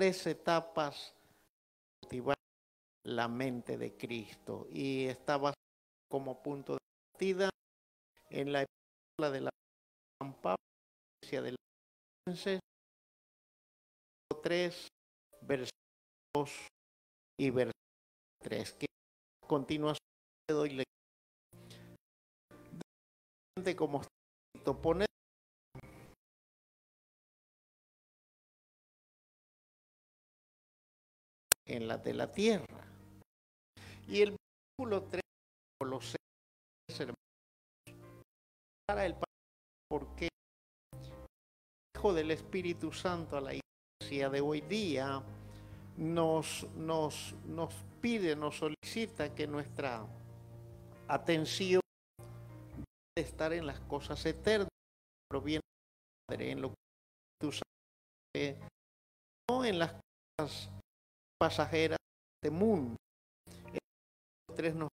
tres etapas cultivar la mente de Cristo y estaba como punto de partida en la epístola de la San Pablo, de la 3, versículos 2 y versículo 3, que a doy lectura. Como poner en la de la tierra. Y el versículo 3 los para el porque Hijo del Espíritu Santo a la iglesia de hoy día nos, nos, nos pide, nos solicita que nuestra atención debe estar en las cosas eternas, proviene en lo que tú sabes, no en las cosas pasajeras de este mundo. Tres nos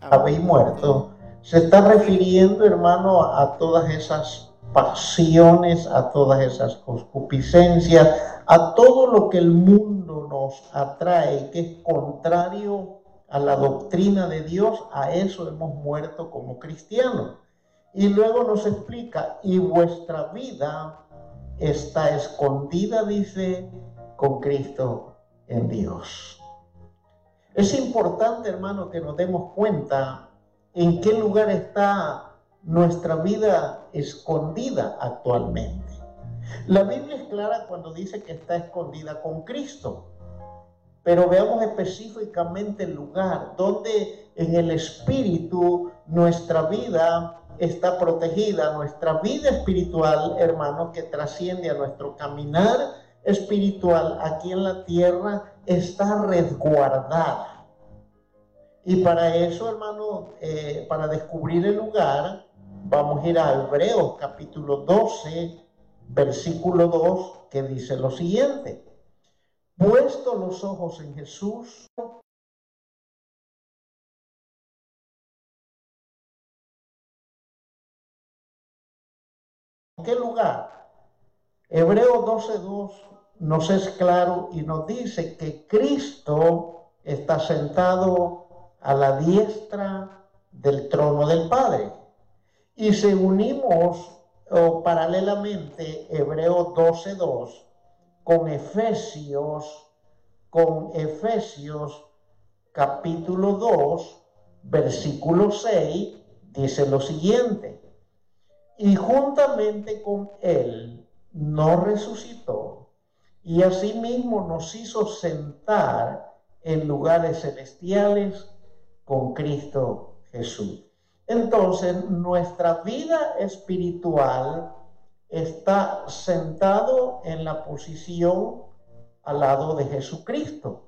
habéis muerto, se está refiriendo, hermano, a todas esas pasiones, a todas esas concupiscencias, a todo lo que el mundo nos atrae, que es contrario a la doctrina de Dios, a eso hemos muerto como cristianos. Y luego nos explica, y vuestra vida está escondida, dice, con Cristo en Dios. Es importante, hermano, que nos demos cuenta en qué lugar está nuestra vida escondida actualmente. La Biblia es clara cuando dice que está escondida con Cristo. Pero veamos específicamente el lugar donde en el espíritu nuestra vida está protegida, nuestra vida espiritual, hermano, que trasciende a nuestro caminar espiritual aquí en la tierra, está resguardada. Y para eso, hermano, eh, para descubrir el lugar, vamos a ir a Hebreos capítulo 12, versículo 2, que dice lo siguiente puesto los ojos en Jesús, ¿En qué lugar? Hebreo 12.2 nos es claro y nos dice que Cristo está sentado a la diestra del trono del Padre. Y si unimos o paralelamente Hebreo 12.2, con Efesios, con Efesios capítulo 2, versículo 6, dice lo siguiente, y juntamente con él nos resucitó y asimismo nos hizo sentar en lugares celestiales con Cristo Jesús. Entonces, nuestra vida espiritual está sentado en la posición al lado de Jesucristo.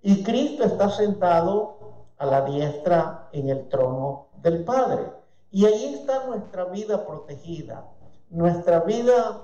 Y Cristo está sentado a la diestra en el trono del Padre. Y ahí está nuestra vida protegida, nuestra vida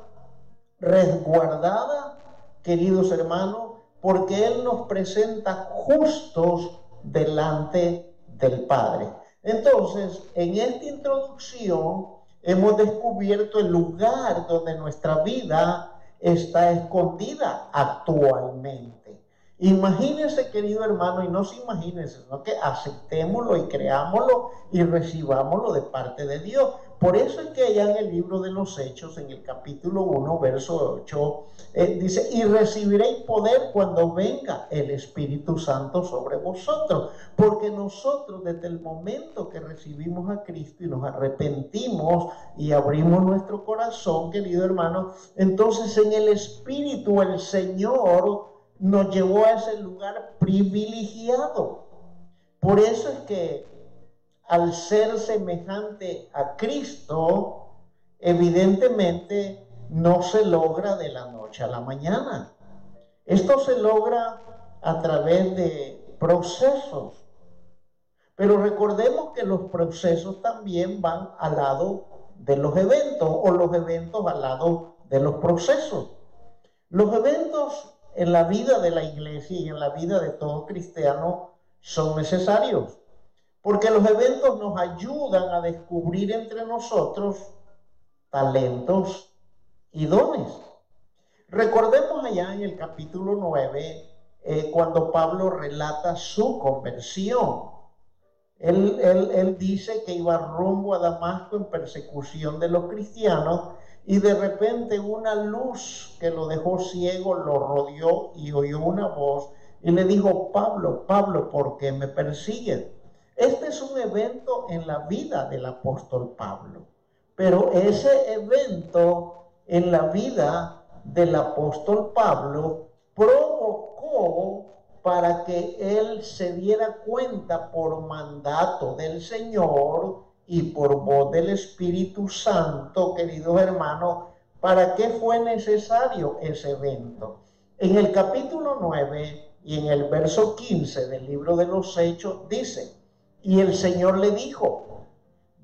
resguardada, queridos hermanos, porque Él nos presenta justos delante del Padre. Entonces, en esta introducción, hemos descubierto el lugar donde nuestra vida está escondida actualmente. Imagínense, querido hermano, y no se imagínense, sino que aceptémoslo y creámoslo y recibámoslo de parte de Dios. Por eso es que allá en el libro de los Hechos, en el capítulo 1, verso 8, eh, dice, y recibiréis poder cuando venga el Espíritu Santo sobre vosotros. Porque nosotros desde el momento que recibimos a Cristo y nos arrepentimos y abrimos nuestro corazón, querido hermano, entonces en el Espíritu el Señor nos llevó a ese lugar privilegiado. Por eso es que al ser semejante a Cristo, evidentemente no se logra de la noche a la mañana. Esto se logra a través de procesos. Pero recordemos que los procesos también van al lado de los eventos o los eventos al lado de los procesos. Los eventos en la vida de la iglesia y en la vida de todo cristiano son necesarios, porque los eventos nos ayudan a descubrir entre nosotros talentos y dones. Recordemos allá en el capítulo 9, eh, cuando Pablo relata su conversión. Él, él, dice que iba rumbo a Damasco en persecución de los cristianos y de repente una luz que lo dejó ciego lo rodeó y oyó una voz y le dijo, Pablo, Pablo, ¿por qué me persigues? Este es un evento en la vida del apóstol Pablo, pero ese evento en la vida del apóstol Pablo provocó para que él se diera cuenta por mandato del Señor y por voz del Espíritu Santo, queridos hermanos, para qué fue necesario ese evento. En el capítulo 9 y en el verso 15 del libro de los Hechos dice, y el Señor le dijo,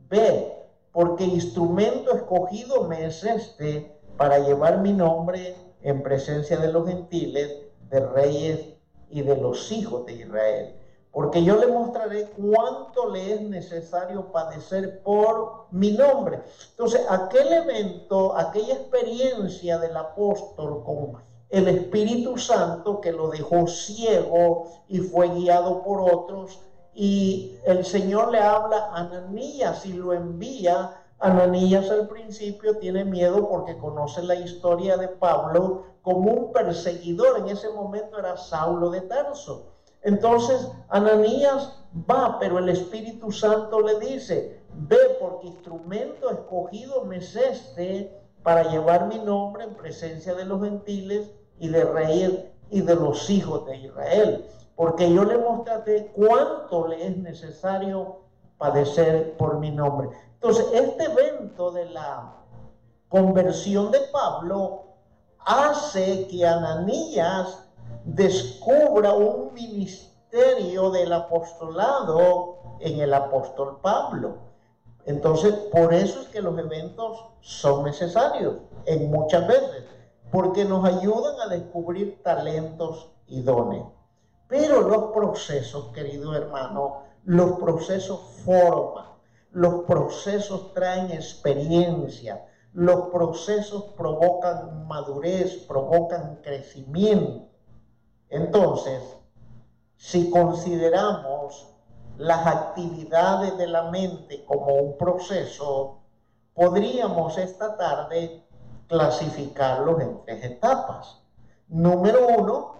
ve, porque instrumento escogido me es este para llevar mi nombre en presencia de los gentiles, de reyes y de los hijos de Israel. Porque yo le mostraré cuánto le es necesario padecer por mi nombre. Entonces, aquel evento, aquella experiencia del apóstol con el Espíritu Santo que lo dejó ciego y fue guiado por otros, y el Señor le habla a Ananías y lo envía. Ananías al principio tiene miedo porque conoce la historia de Pablo como un perseguidor. En ese momento era Saulo de Tarso. Entonces Ananías va, pero el Espíritu Santo le dice, ve porque instrumento escogido me es este para llevar mi nombre en presencia de los gentiles y de reyes y de los hijos de Israel porque yo le mostraré cuánto le es necesario padecer por mi nombre. Entonces, este evento de la conversión de Pablo hace que Ananías descubra un ministerio del apostolado en el apóstol Pablo. Entonces, por eso es que los eventos son necesarios en muchas veces, porque nos ayudan a descubrir talentos y dones. Pero los procesos, querido hermano, los procesos forman, los procesos traen experiencia, los procesos provocan madurez, provocan crecimiento. Entonces, si consideramos las actividades de la mente como un proceso, podríamos esta tarde clasificarlos en tres etapas. Número uno,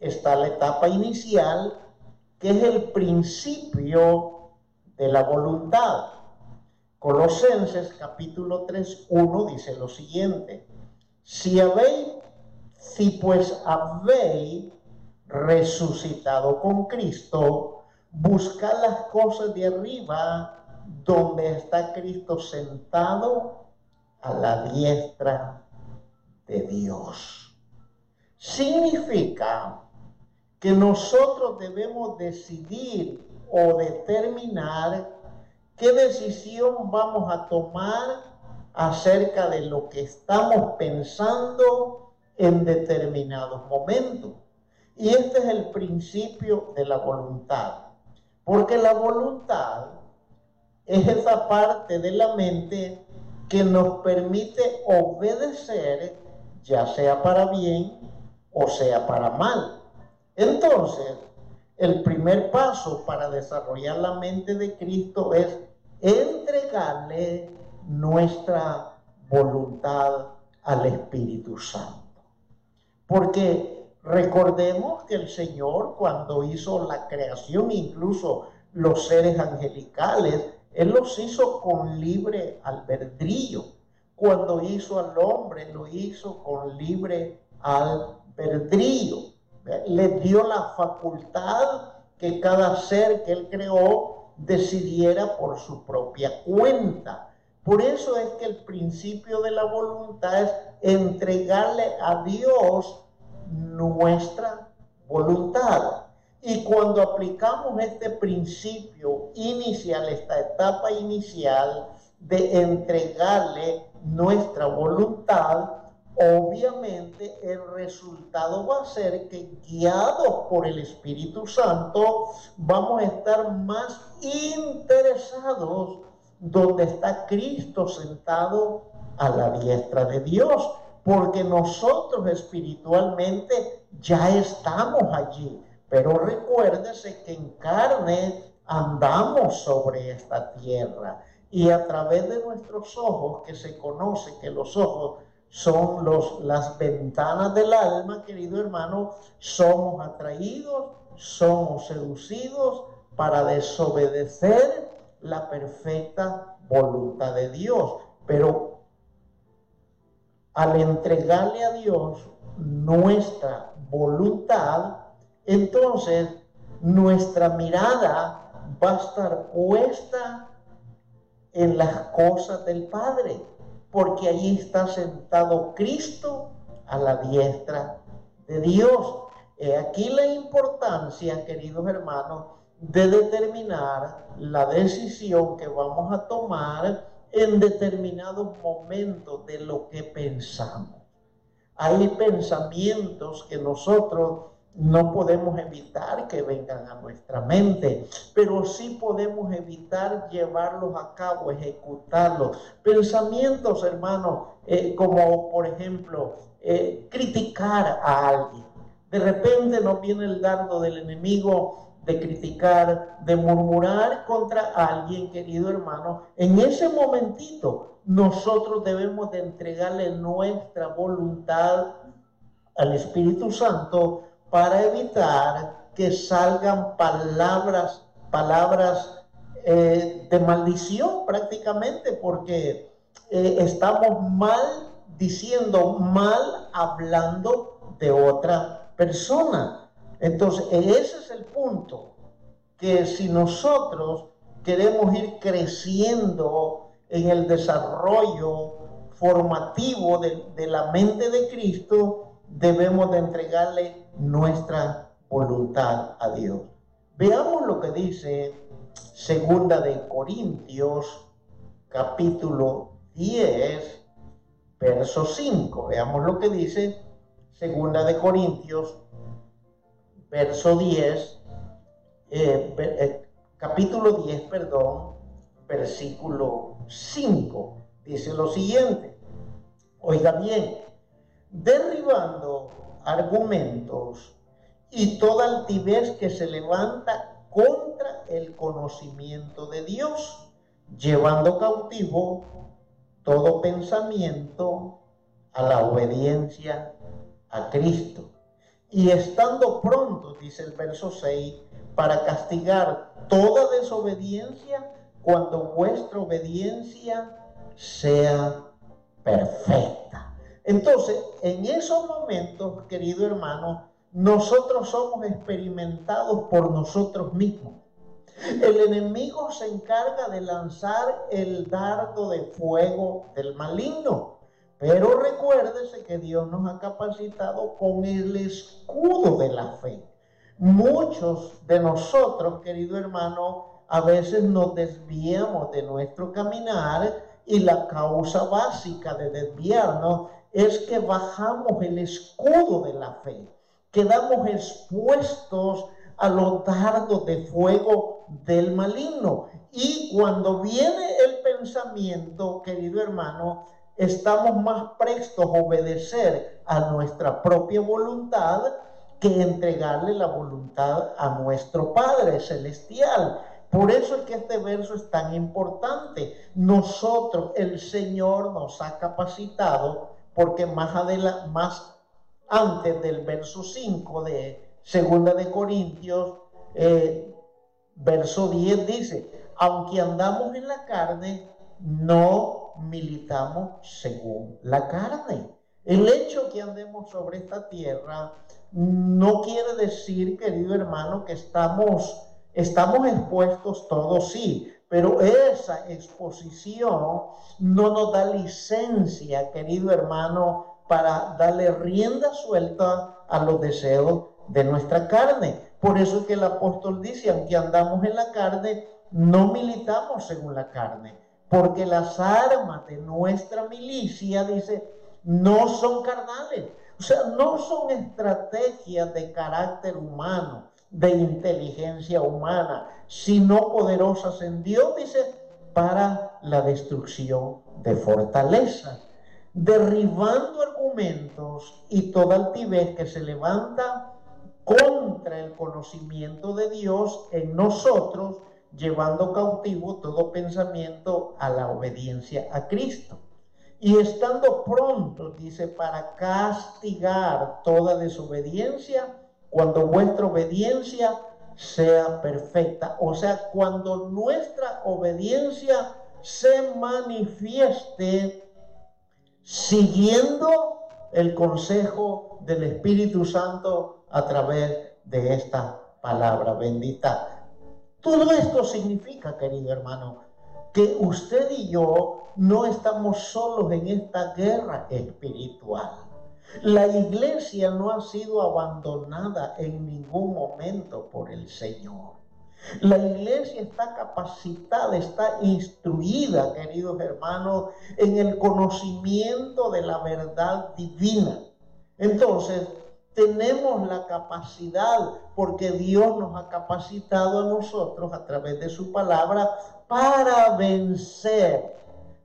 está la etapa inicial, que es el principio de la voluntad. Colosenses capítulo 3, 1 dice lo siguiente, si habéis, si pues habéis resucitado con Cristo, buscad las cosas de arriba donde está Cristo sentado a la diestra de Dios. Significa que nosotros debemos decidir o determinar qué decisión vamos a tomar acerca de lo que estamos pensando en determinados momentos. Y este es el principio de la voluntad. Porque la voluntad es esa parte de la mente que nos permite obedecer, ya sea para bien o sea para mal. Entonces, el primer paso para desarrollar la mente de Cristo es entregarle nuestra voluntad al Espíritu Santo. Porque recordemos que el Señor cuando hizo la creación, incluso los seres angelicales, Él los hizo con libre albedrío. Cuando hizo al hombre, lo hizo con libre albedrío le dio la facultad que cada ser que él creó decidiera por su propia cuenta. Por eso es que el principio de la voluntad es entregarle a Dios nuestra voluntad. Y cuando aplicamos este principio inicial, esta etapa inicial de entregarle nuestra voluntad, obviamente el resultado va a ser que guiados por el Espíritu Santo vamos a estar más interesados donde está Cristo sentado a la diestra de Dios, porque nosotros espiritualmente ya estamos allí. Pero recuérdese que en carne andamos sobre esta tierra y a través de nuestros ojos, que se conoce que los ojos son los, las ventanas del alma, querido hermano, somos atraídos, somos seducidos para desobedecer la perfecta voluntad de Dios. Pero al entregarle a Dios nuestra voluntad, entonces nuestra mirada va a estar puesta en las cosas del Padre, porque ahí está sentado Cristo a la diestra de Dios. aquí la importancia, queridos hermanos, de determinar la decisión que vamos a tomar en determinados momentos de lo que pensamos. Hay pensamientos que nosotros no podemos evitar que vengan a nuestra mente, pero sí podemos evitar llevarlos a cabo, ejecutarlos. Pensamientos, hermanos, eh, como por ejemplo, eh, criticar a alguien. De repente nos viene el dardo del enemigo de criticar, de murmurar contra alguien, querido hermano, en ese momentito nosotros debemos de entregarle nuestra voluntad al Espíritu Santo para evitar que salgan palabras, palabras eh, de maldición prácticamente, porque eh, estamos mal diciendo, mal hablando de otra persona. Entonces, ese es el punto, que si nosotros queremos ir creciendo en el desarrollo formativo de, la mente de Cristo, debemos de entregarle nuestra voluntad a Dios. Veamos lo que dice Segunda de Corintios, capítulo 10, verso 5. Veamos lo que dice Segunda de Corintios verso 10, eh, eh, capítulo 10, perdón, versículo 5. Dice lo siguiente, oiga bien, derribando argumentos y toda altivez que se levanta contra el conocimiento de Dios, llevando cautivo todo pensamiento a la obediencia a Cristo y estando pronto, dice el verso 6, para castigar toda desobediencia cuando vuestra obediencia sea perfecta. Entonces, en esos momentos, querido hermano, nosotros somos experimentados por nosotros mismos. El enemigo se encarga de lanzar el dardo de fuego del maligno. Pero recuérdese que Dios nos ha capacitado con el escudo de la fe. Muchos de nosotros, querido hermano, a veces nos desviamos de nuestro caminar y la causa básica de desviarnos es que bajamos el escudo de la fe. Quedamos expuestos a los dardos de fuego del maligno. Y cuando viene el pensamiento, querido hermano, estamos más prestos a obedecer a nuestra propia voluntad que entregarle la voluntad a nuestro Padre Celestial. Por eso es que este verso es tan importante. Nosotros, el Señor nos ha capacitado, porque más más antes del verso 5 de Segunda de Corintios, eh, verso 10 dice, aunque andamos en la carne, no militamos según la carne. El hecho que andemos sobre esta tierra no quiere decir, querido hermano, que estamos, estamos expuestos todos, sí, pero esa exposición no nos da licencia, querido hermano, para darle rienda suelta a los deseos de nuestra carne. Por eso es que el apóstol dice, aunque andamos en la carne, no militamos según la carne porque las armas de nuestra milicia, dice, no son carnales. O sea, no son estrategias de carácter humano, de inteligencia humana, sino poderosas en Dios, dice, para la destrucción de fortalezas, derribando argumentos y toda altivez que se levanta contra el conocimiento de Dios en nosotros, llevando cautivo todo pensamiento a la obediencia a Cristo. Y estando pronto, dice, para castigar toda desobediencia, cuando vuestra obediencia sea perfecta. O sea, cuando nuestra obediencia se manifieste siguiendo el consejo del Espíritu Santo a través de esta palabra bendita. Todo esto significa, querido hermano, que usted y yo no estamos solos en esta guerra espiritual. La iglesia no ha sido abandonada en ningún momento por el Señor. La iglesia está capacitada, está instruida, queridos hermanos, en el conocimiento de la verdad divina. Entonces, tenemos la capacidad, porque Dios nos ha capacitado a nosotros a través de su palabra para vencer,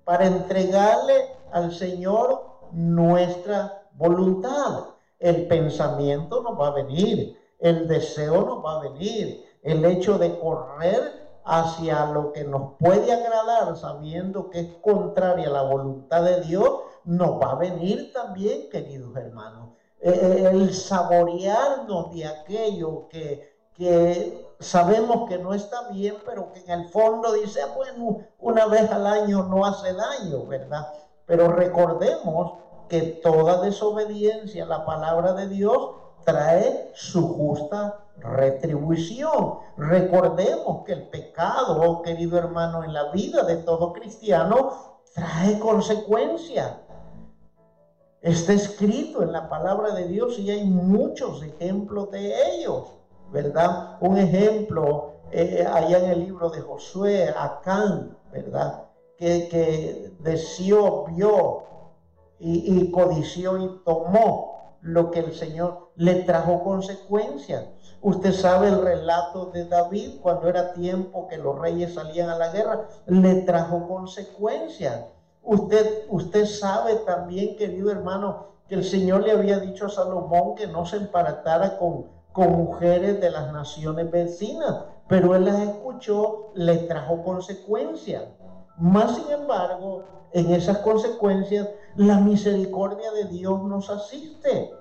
para entregarle al Señor nuestra voluntad. El pensamiento nos va a venir, el deseo nos va a venir, el hecho de correr hacia lo que nos puede agradar sabiendo que es contraria a la voluntad de Dios, nos va a venir también, queridos hermanos. Eh, eh, el saborearnos de aquello que, que sabemos que no está bien, pero que en el fondo dice, ah, bueno, una vez al año no hace daño, ¿verdad? Pero recordemos que toda desobediencia a la palabra de Dios trae su justa retribución. Recordemos que el pecado, oh querido hermano, en la vida de todo cristiano trae consecuencias. Está escrito en la palabra de Dios y hay muchos ejemplos de ellos, ¿verdad? Un ejemplo eh, allá en el libro de Josué, Acán, ¿verdad? Que, que deseó, vio y, codició y tomó lo que el Señor le trajo consecuencias. Usted sabe el relato de David cuando era tiempo que los reyes salían a la guerra, le trajo consecuencias. Usted, usted sabe también, querido hermano, que el Señor le había dicho a Salomón que no se emparatara con, con mujeres de las naciones vecinas, pero él las escuchó, le trajo consecuencias. Más sin embargo, en esas consecuencias, la misericordia de Dios nos asiste.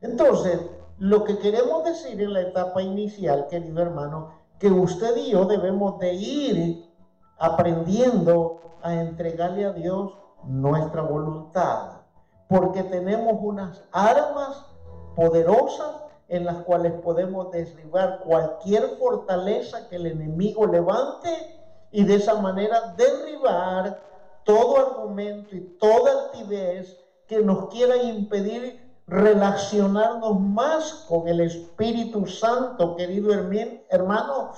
Entonces, lo que queremos decir en la etapa inicial, querido hermano, que usted y yo debemos de ir aprendiendo a entregarle a Dios nuestra voluntad, porque tenemos unas armas poderosas en las cuales podemos derribar cualquier fortaleza que el enemigo levante y de esa manera derribar todo argumento y toda altivez que nos quiera impedir relacionarnos más con el Espíritu Santo, querido hermano.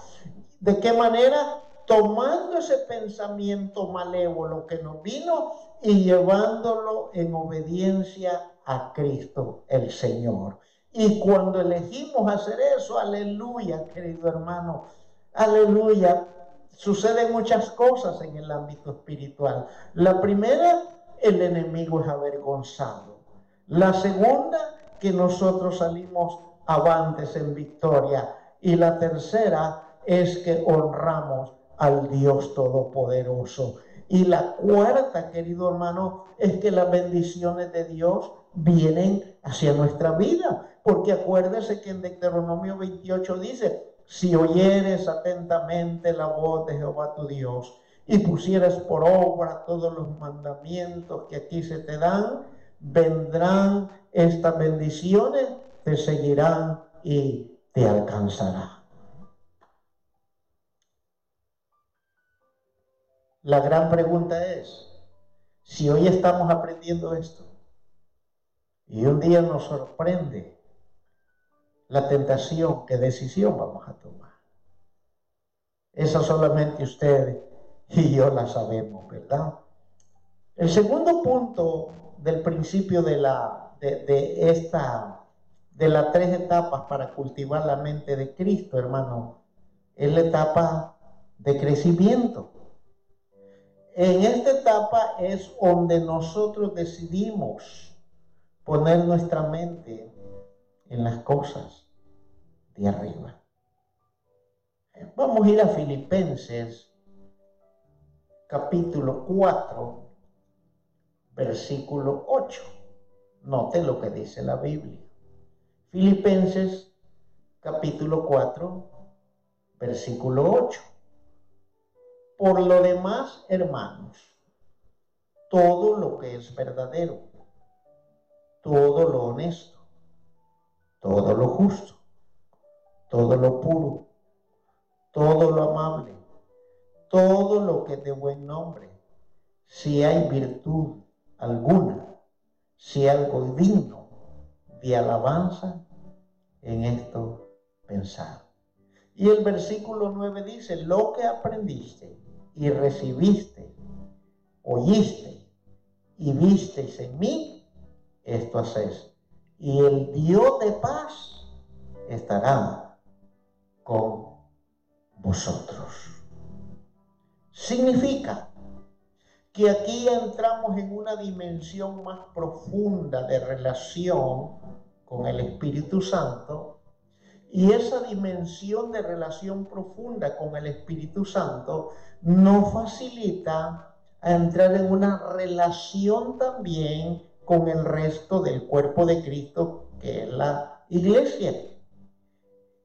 ¿De qué manera? Tomando ese pensamiento malévolo que nos vino y llevándolo en obediencia a Cristo el Señor. Y cuando elegimos hacer eso, aleluya, querido hermano, aleluya, suceden muchas cosas en el ámbito espiritual. La primera, el enemigo es avergonzado. La segunda, que nosotros salimos avantes en victoria. Y la tercera es que honramos al Dios Todopoderoso. Y la cuarta, querido hermano, es que las bendiciones de Dios vienen hacia nuestra vida. Porque acuérdese que en Deuteronomio 28 dice, si oyeres atentamente la voz de Jehová tu Dios y pusieras por obra todos los mandamientos que aquí se te dan, vendrán estas bendiciones, te seguirán y te alcanzarán. La gran pregunta es, si hoy estamos aprendiendo esto y un día nos sorprende la tentación, ¿qué decisión vamos a tomar? Esa solamente usted y yo la sabemos, ¿verdad? El segundo punto del principio de la de, esta de las tres etapas para cultivar la mente de Cristo, hermano, es la etapa de crecimiento. En esta etapa es donde nosotros decidimos poner nuestra mente en las cosas de arriba. Vamos a ir a Filipenses capítulo 4, versículo 8. Note lo que dice la Biblia. Filipenses capítulo 4, versículo 8. Por lo demás, hermanos, todo lo que es verdadero, todo lo honesto, todo lo justo, todo lo puro, todo lo amable, todo lo que es de buen nombre, si hay virtud alguna, si algo digno de alabanza, en esto pensar. Y el versículo 9 dice, lo que aprendiste y recibiste, oíste y visteis en mí, esto haces. Y el Dios de paz estará con vosotros. Significa que aquí entramos en una dimensión más profunda de relación con el Espíritu Santo y esa dimensión de relación profunda con el Espíritu Santo nos facilita entrar en una relación también con el resto del cuerpo de Cristo, que es la iglesia.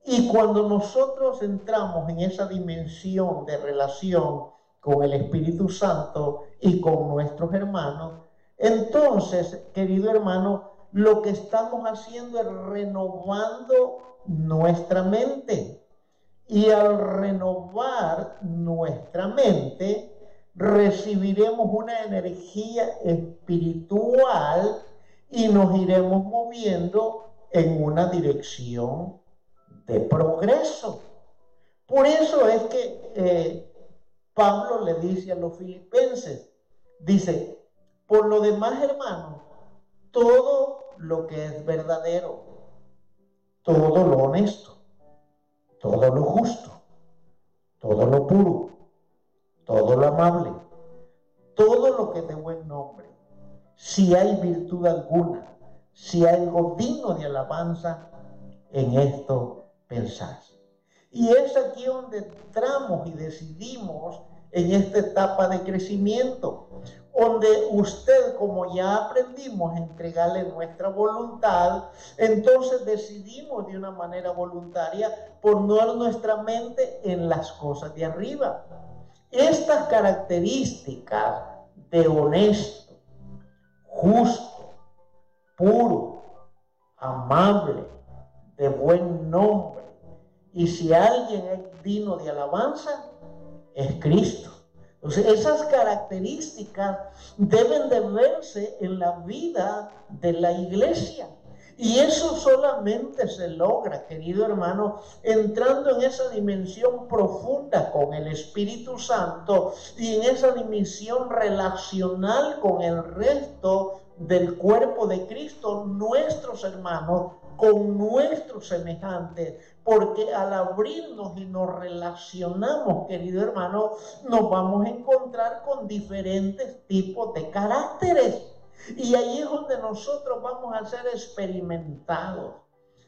Y cuando nosotros entramos en esa dimensión de relación con el Espíritu Santo y con nuestros hermanos, entonces, querido hermano, lo que estamos haciendo es renovando nuestra mente. Y al renovar nuestra mente, recibiremos una energía espiritual y nos iremos moviendo en una dirección de progreso. Por eso es que eh, Pablo le dice a los filipenses, dice, por lo demás hermanos, todo lo que es verdadero, todo lo honesto, todo lo justo, todo lo puro, todo lo amable, todo lo que de buen nombre, si hay virtud alguna, si hay algo digno de alabanza, en esto pensar. Y es aquí donde entramos y decidimos en esta etapa de crecimiento, donde usted, como ya aprendimos, entregarle nuestra voluntad, entonces decidimos de una manera voluntaria poner nuestra mente en las cosas de arriba. Estas características de honesto, justo, puro, amable, de buen nombre, y si alguien es digno de alabanza, es Cristo. Entonces, esas características deben de verse en la vida de la iglesia. Y eso solamente se logra, querido hermano, entrando en esa dimensión profunda con el Espíritu Santo y en esa dimensión relacional con el resto del cuerpo de Cristo, nuestros hermanos, con nuestros semejantes, porque al abrirnos y nos relacionamos, querido hermano, nos vamos a encontrar con diferentes tipos de caracteres. Y ahí es donde nosotros vamos a ser experimentados.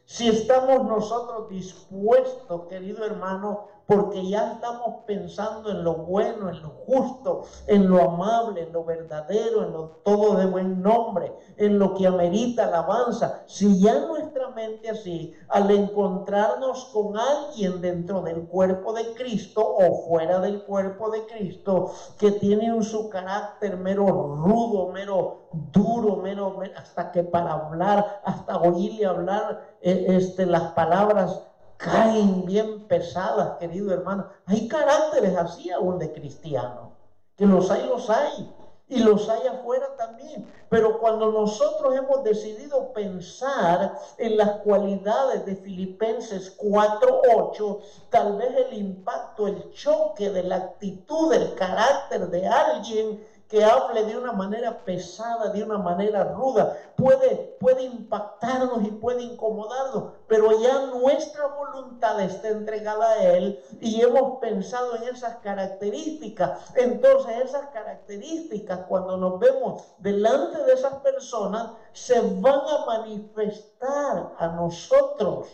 Si estamos nosotros dispuestos, querido hermano, porque ya estamos pensando en lo bueno, en lo justo, en lo amable, en lo verdadero, en lo todo de buen nombre, en lo que amerita alabanza. Si ya nuestra mente así, al encontrarnos con alguien dentro del cuerpo de Cristo o fuera del cuerpo de Cristo, que tiene un su carácter mero rudo, mero duro, mero, hasta que para hablar, hasta oírle hablar eh, este, las palabras caen bien pesadas, querido hermano. Hay caracteres así aún de cristiano, que los hay, los hay, y los hay afuera también. Pero cuando nosotros hemos decidido pensar en las cualidades de Filipenses 4.8, tal vez el impacto, el choque de la actitud, del carácter de alguien que hable de una manera pesada, de una manera ruda, puede, puede impactarnos y puede incomodarnos, pero ya nuestra voluntad está entregada a Él y hemos pensado en esas características. Entonces esas características, cuando nos vemos delante de esas personas, se van a manifestar a nosotros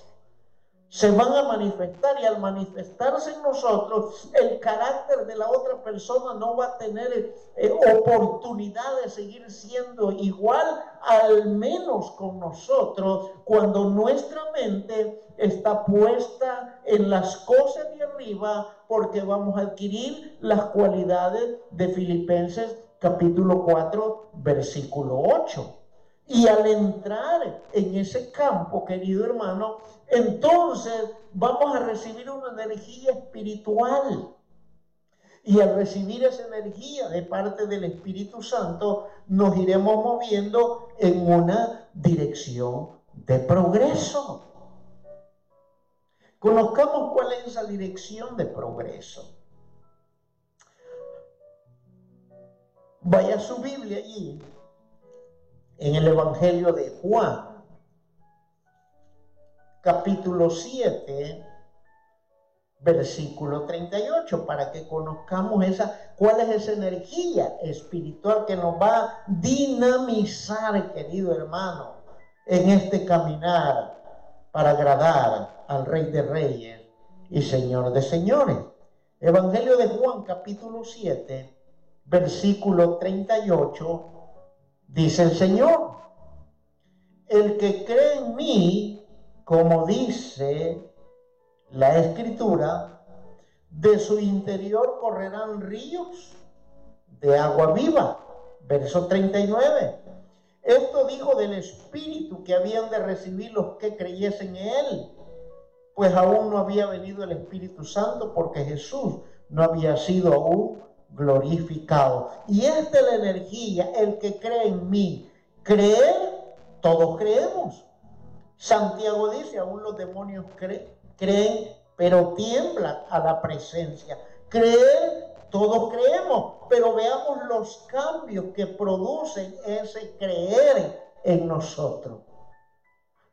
se van a manifestar y al manifestarse en nosotros, el carácter de la otra persona no va a tener eh, oportunidad de seguir siendo igual, al menos con nosotros, cuando nuestra mente está puesta en las cosas de arriba, porque vamos a adquirir las cualidades de Filipenses capítulo 4, versículo 8. Y al entrar en ese campo, querido hermano, entonces vamos a recibir una energía espiritual. Y al recibir esa energía de parte del Espíritu Santo, nos iremos moviendo en una dirección de progreso. Conozcamos cuál es esa dirección de progreso. Vaya su Biblia allí, en el Evangelio de Juan capítulo 7, versículo 38, para que conozcamos esa, cuál es esa energía espiritual que nos va a dinamizar, querido hermano, en este caminar para agradar al Rey de Reyes y Señor de Señores. Evangelio de Juan, capítulo 7, versículo 38, dice el Señor, el que cree en mí, como dice la escritura, de su interior correrán ríos de agua viva. Verso 39. Esto dijo del Espíritu que habían de recibir los que creyesen en Él, pues aún no había venido el Espíritu Santo porque Jesús no había sido aún glorificado. Y esta es la energía, el que cree en mí. Creer, todos creemos. Santiago dice, aún los demonios creen, pero tiemblan a la presencia. Creer, todos creemos, pero veamos los cambios que producen ese creer en nosotros.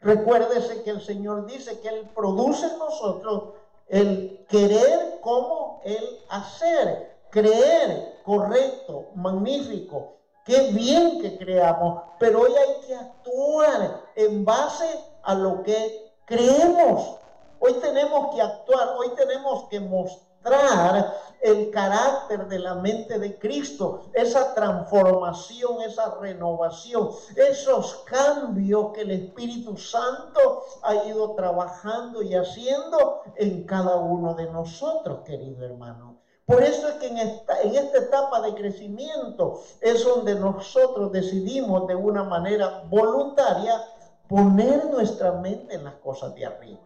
Recuérdese que el Señor dice que Él produce en nosotros el querer como el hacer. Creer, correcto, magnífico. Qué bien que creamos, pero hoy hay que actuar en base a lo que creemos. Hoy tenemos que actuar, hoy tenemos que mostrar el carácter de la mente de Cristo, esa transformación, esa renovación, esos cambios que el Espíritu Santo ha ido trabajando y haciendo en cada uno de nosotros, querido hermano. Por eso es que en esta, en esta etapa de crecimiento es donde nosotros decidimos de una manera voluntaria poner nuestra mente en las cosas de arriba.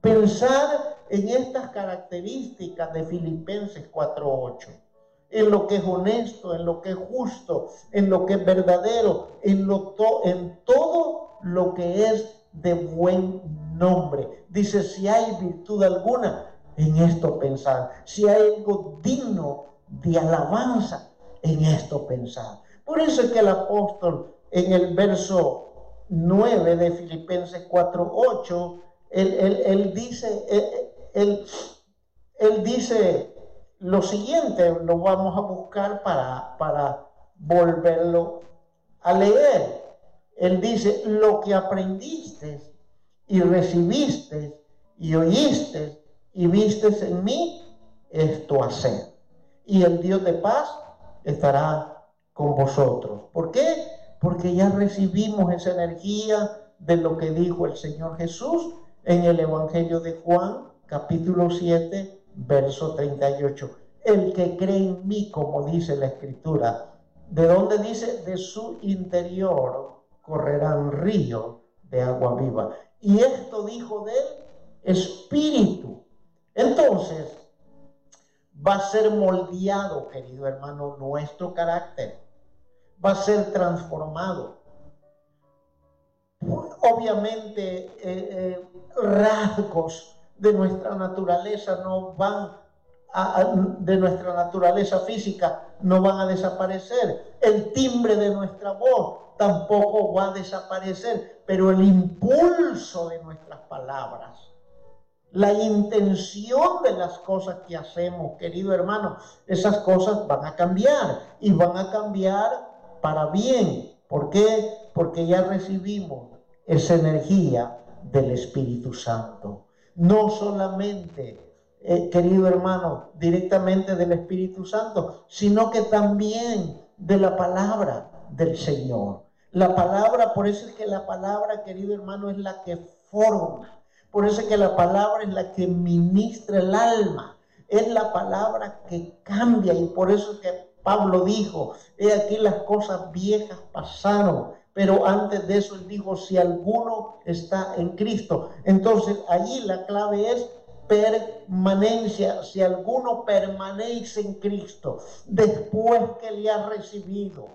Pensar en estas características de Filipenses 4.8, en lo que es honesto, en lo que es justo, en lo que es verdadero, en, lo en todo lo que es de buen nombre. Dice, si hay virtud alguna, en esto pensar. Si hay algo digno de alabanza, en esto pensar. Por eso es que el apóstol en el verso 9 de Filipenses 4.8, él, él, dice, él, él, dice lo siguiente, lo vamos a buscar para, para volverlo a leer. Él dice, lo que aprendiste y recibiste y oíste y viste en mí, esto hacer. Y el Dios de paz estará con vosotros. ¿Por qué? porque ya recibimos esa energía de lo que dijo el Señor Jesús en el Evangelio de Juan, capítulo 7, verso 38. El que cree en mí, como dice la Escritura, ¿de dónde dice? De su interior correrán ríos de agua viva. Y esto dijo del Espíritu. Entonces, va a ser moldeado, querido hermano, nuestro carácter va a ser transformado. Obviamente, eh, eh, rasgos de nuestra naturaleza no van de nuestra naturaleza física no van a desaparecer. El timbre de nuestra voz tampoco va a desaparecer, pero el impulso de nuestras palabras, la intención de las cosas que hacemos, querido hermano, esas cosas van a cambiar y van a cambiar para bien. ¿Por qué? Porque ya recibimos esa energía del Espíritu Santo. No solamente eh, querido hermano, directamente del Espíritu Santo, sino que también de la palabra del Señor. La palabra, por eso es que la palabra, querido hermano, es la que forma. Por eso es que la palabra es la que ministra el alma. Es la palabra que cambia y por eso es que Pablo dijo, he aquí las cosas viejas pasaron, pero antes de eso él dijo, si alguno está en Cristo. Entonces allí la clave es permanencia, si alguno permanece en Cristo después que le ha recibido,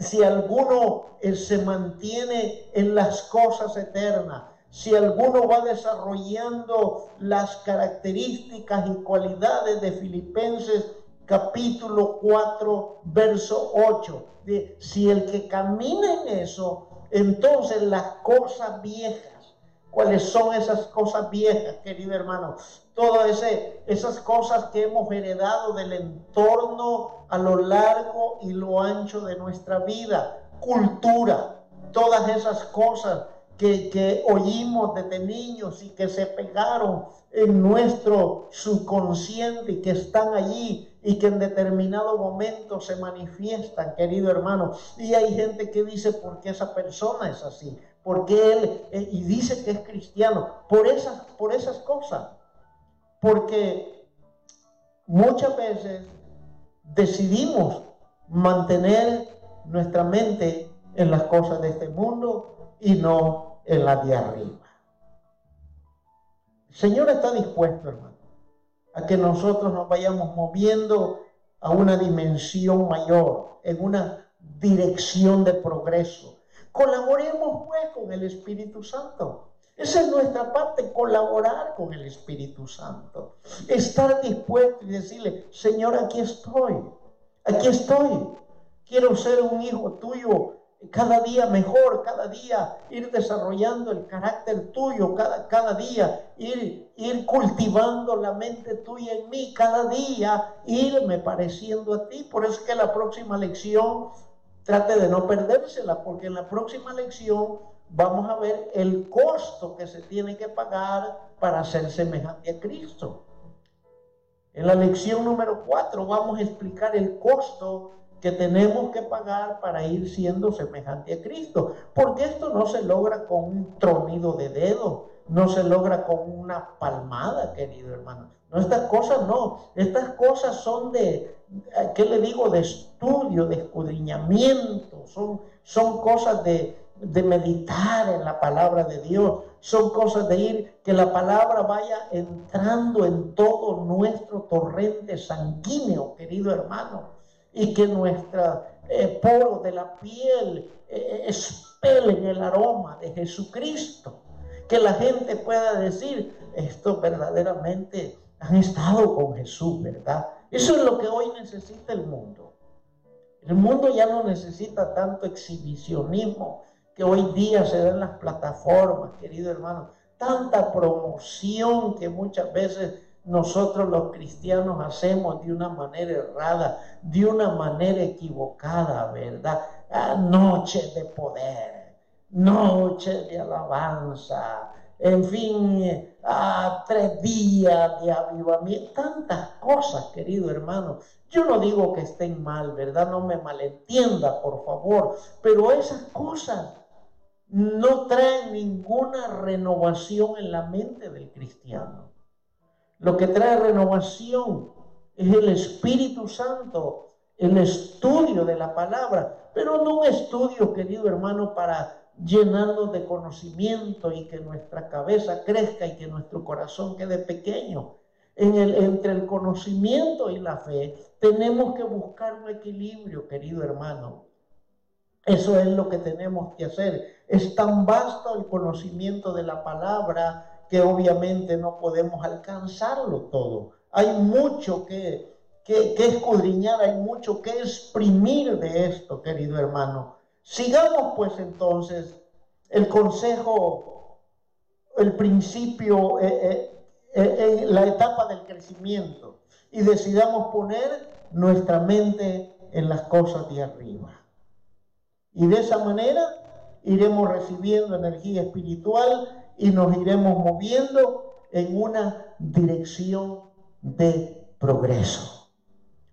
si alguno eh, se mantiene en las cosas eternas, si alguno va desarrollando las características y cualidades de Filipenses capítulo 4, verso 8, de, si el que camina en eso, entonces las cosas viejas cuáles son esas cosas viejas, querido hermano. Todas esas cosas que hemos heredado del entorno a lo largo y lo ancho de nuestra vida. Cultura, todas esas cosas que, que oímos desde niños y que se pegaron en nuestro subconsciente y que están allí y que en determinado momento se manifiestan, querido hermano. Y hay gente que dice, ¿por qué esa persona es así? porque él, eh, y dice que es cristiano, por esas, por esas cosas. Porque muchas veces decidimos mantener nuestra mente en las cosas de este mundo y no en las de arriba. El Señor está dispuesto, hermano, a que nosotros nos vayamos moviendo a una dimensión mayor, en una dirección de progreso Colaboremos pues con el Espíritu Santo. Esa es nuestra parte, colaborar con el Espíritu Santo. Estar dispuesto y decirle, Señor, aquí estoy, aquí estoy. Quiero ser un hijo tuyo cada día mejor, cada día ir desarrollando el carácter tuyo, cada, cada día ir, ir cultivando la mente tuya en mí, cada día irme pareciendo a ti. Por eso es que la próxima lección trate de no perdérsela, porque en la próxima lección vamos a ver el costo que se tiene que pagar para ser semejante a Cristo. En la lección número 4 vamos a explicar el costo que tenemos que pagar para ir siendo semejante a Cristo, porque esto no se logra con un tronido de dedo, no se logra con una palmada, querido hermano. No, estas cosas no, estas cosas son de, ¿qué le digo? De estudio, de escudriñamiento, son, son cosas de, de meditar en la palabra de Dios, son cosas de ir, que la palabra vaya entrando en todo nuestro torrente sanguíneo, querido hermano, y que nuestra eh, poro de la piel eh, espelen el aroma de Jesucristo, que la gente pueda decir, esto verdaderamente han estado con Jesús, ¿verdad? Eso es lo que hoy necesita el mundo. El mundo ya no necesita tanto exhibicionismo que hoy día se da en las plataformas, querido hermano. Tanta promoción que muchas veces nosotros los cristianos hacemos de una manera errada, de una manera equivocada, ¿verdad? Ah, noche de poder, noche de alabanza, en fin, a tres días de avivamiento, tantas cosas, querido hermano. Yo no digo que estén mal, ¿verdad? No me malentienda, por favor, pero esas cosas no traen ninguna renovación en la mente del cristiano. Lo que trae renovación es el Espíritu Santo, el estudio de la palabra, pero no un estudio, querido hermano, para llenarnos de conocimiento y que nuestra cabeza crezca y que nuestro corazón quede pequeño. En el, entre el conocimiento y la fe tenemos que buscar un equilibrio, querido hermano. Eso es lo que tenemos que hacer. Es tan vasto el conocimiento de la palabra que obviamente no podemos alcanzarlo todo hay mucho que, que, escudriñar, hay mucho que exprimir de esto, querido hermano. Sigamos pues entonces el consejo, el principio, eh, eh, eh, la etapa del crecimiento y decidamos poner nuestra mente en las cosas de arriba. Y de esa manera iremos recibiendo energía espiritual y nos iremos moviendo en una dirección de progreso.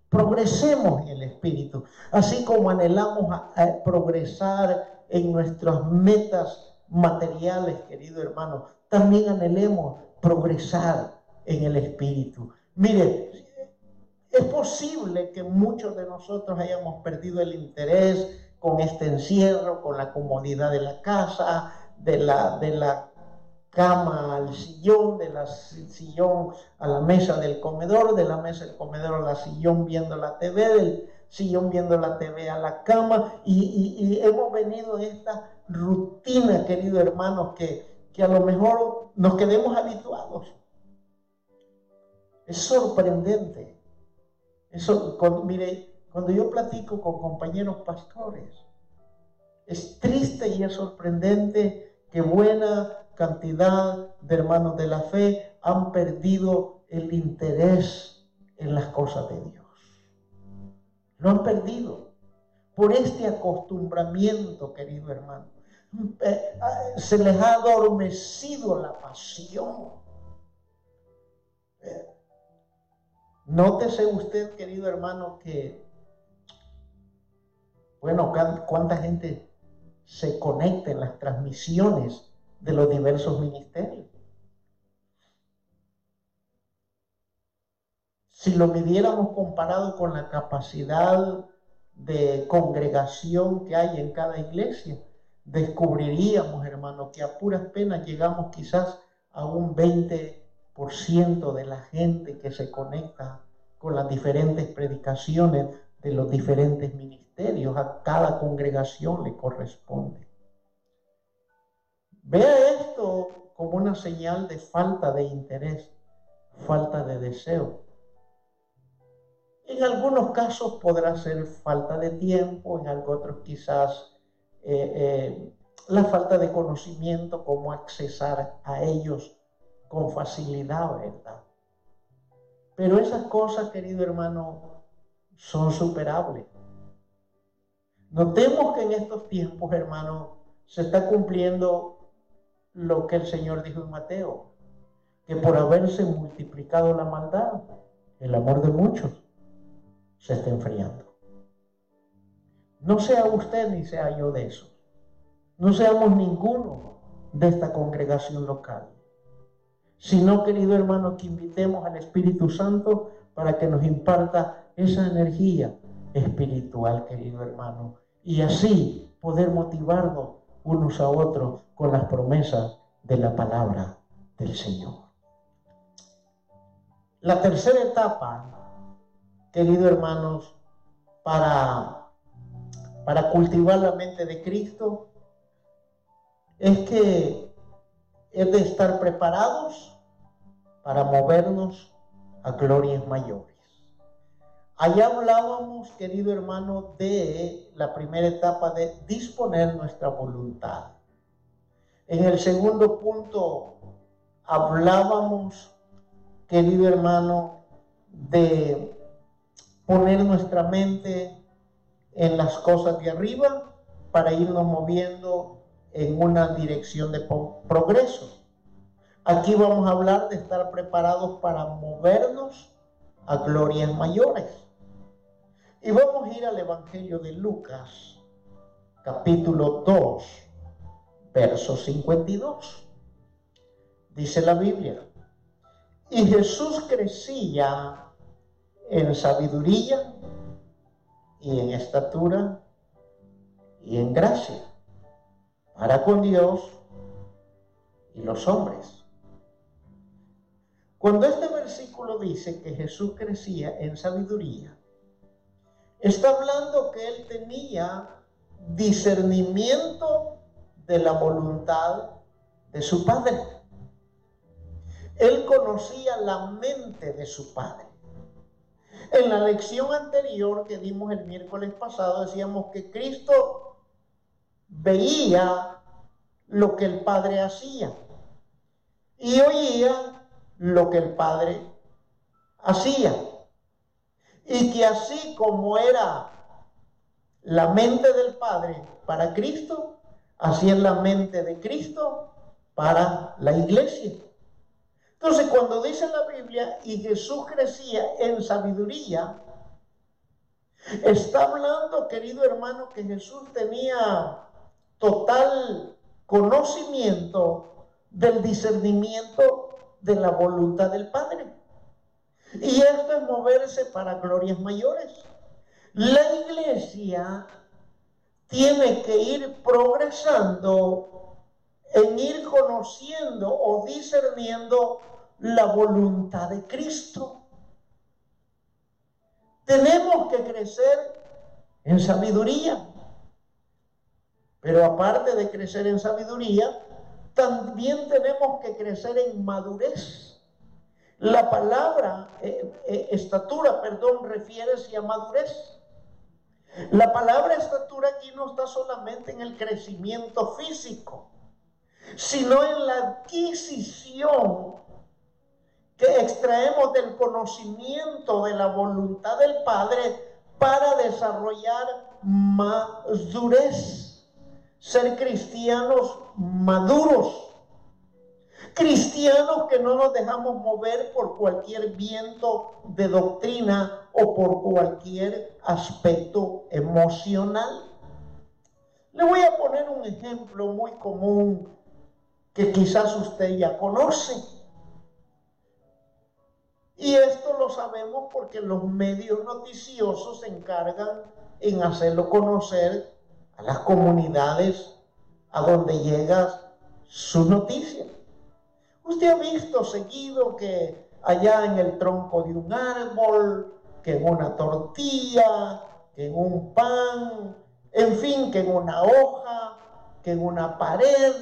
Progresemos en el espíritu, así como anhelamos a, progresar en nuestras metas materiales, querido hermano, también anhelemos progresar en el espíritu. Mire, es posible que muchos de nosotros hayamos perdido el interés con este encierro, con la comodidad de la casa, de la, de la cama al sillón, de la sillón a la mesa del comedor, de la mesa del comedor a la sillón viendo la TV, del sillón viendo la TV a la cama, y, hemos venido en esta rutina, querido hermano, que, que a lo mejor nos quedemos habituados. Es sorprendente. Eso, mire, cuando yo platico con compañeros pastores, es triste y es sorprendente que buena cantidad de hermanos de la fe han perdido el interés en las cosas de Dios. Lo han perdido por este acostumbramiento, querido hermano. Eh, ah, se les ha adormecido la pasión. Eh, nótese usted, querido hermano, que, bueno, cuánta gente se conecta en las transmisiones de los diversos ministerios. Si lo midiéramos comparado con la capacidad de congregación que hay en cada iglesia, descubriríamos, hermano, que a puras penas llegamos quizás a un 20% de la gente que se conecta con las diferentes predicaciones de los diferentes ministerios. A cada congregación le corresponde. Vea esto como una señal de falta de interés, falta de deseo. En algunos casos podrá ser falta de tiempo, en otros quizás eh, eh, la falta de conocimiento, cómo accesar a ellos con facilidad, ¿verdad? Pero esas cosas, querido hermano, son superables. Notemos que en estos tiempos, hermano, se está cumpliendo lo que el Señor dijo en Mateo, que por haberse multiplicado la maldad, el amor de muchos se está enfriando. No sea usted ni sea yo de eso. No seamos ninguno de esta congregación local. Sino, querido hermano, que invitemos al Espíritu Santo para que nos imparta esa energía espiritual, querido hermano. Y así poder motivarnos unos a otros con las promesas de la palabra del Señor. La tercera etapa, queridos hermanos, para, para cultivar la mente de Cristo es que es de estar preparados para movernos a glorias mayores. Allá hablábamos, querido hermano, de la primera etapa de disponer nuestra voluntad. En el segundo punto hablábamos, querido hermano, de poner nuestra mente en las cosas de arriba para irnos moviendo en una dirección de progreso. Aquí vamos a hablar de estar preparados para movernos a glorias mayores. Y vamos a ir al Evangelio de Lucas, capítulo 2, verso 52. Dice la Biblia, y Jesús crecía en sabiduría y en estatura y en gracia para con Dios y los hombres. Cuando este versículo dice que Jesús crecía en sabiduría, Está hablando que él tenía discernimiento de la voluntad de su padre. Él conocía la mente de su Padre. En la lección anterior que dimos el miércoles pasado decíamos que Cristo veía lo que el Padre hacía y oía lo que el Padre hacía. Y que así como era la mente del Padre para Cristo, así es la mente de Cristo para la iglesia. Entonces, cuando dice la Biblia, y Jesús crecía en sabiduría, está hablando, querido hermano, que Jesús tenía total conocimiento del discernimiento de la voluntad del Padre. Y esto es moverse para glorias mayores. La iglesia tiene que ir progresando en ir conociendo o discerniendo la voluntad de Cristo. Tenemos que crecer en sabiduría. Pero aparte de crecer en sabiduría, también tenemos que crecer en madurez. La palabra eh, eh, estatura, perdón, refiere a madurez. La palabra estatura aquí no está solamente en el crecimiento físico, sino en la adquisición que extraemos del conocimiento de la voluntad del Padre para desarrollar madurez, ser cristianos maduros, cristianos que no nos dejamos mover por cualquier viento de doctrina o por cualquier aspecto emocional. Le voy a poner un ejemplo muy común que quizás usted ya conoce. Y esto lo sabemos porque los medios noticiosos se encargan en hacerlo conocer a las comunidades a donde llega su noticia. Usted ha visto seguido que allá en el tronco de un árbol, que en una tortilla, que en un pan, en fin, que en una hoja, que en una pared,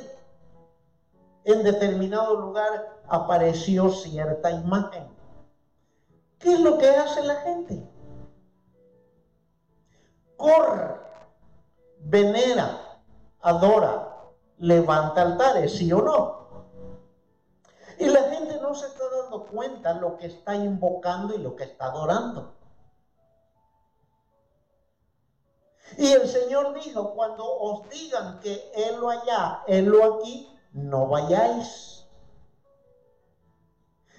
en determinado lugar apareció cierta imagen. ¿Qué es lo que hace la gente? Corre, venera, adora, levanta altares, ¿sí o no? Y la gente no se está dando cuenta lo que está invocando y lo que está adorando. Y el Señor dijo, cuando os digan que Él lo allá, Él lo aquí, no vayáis.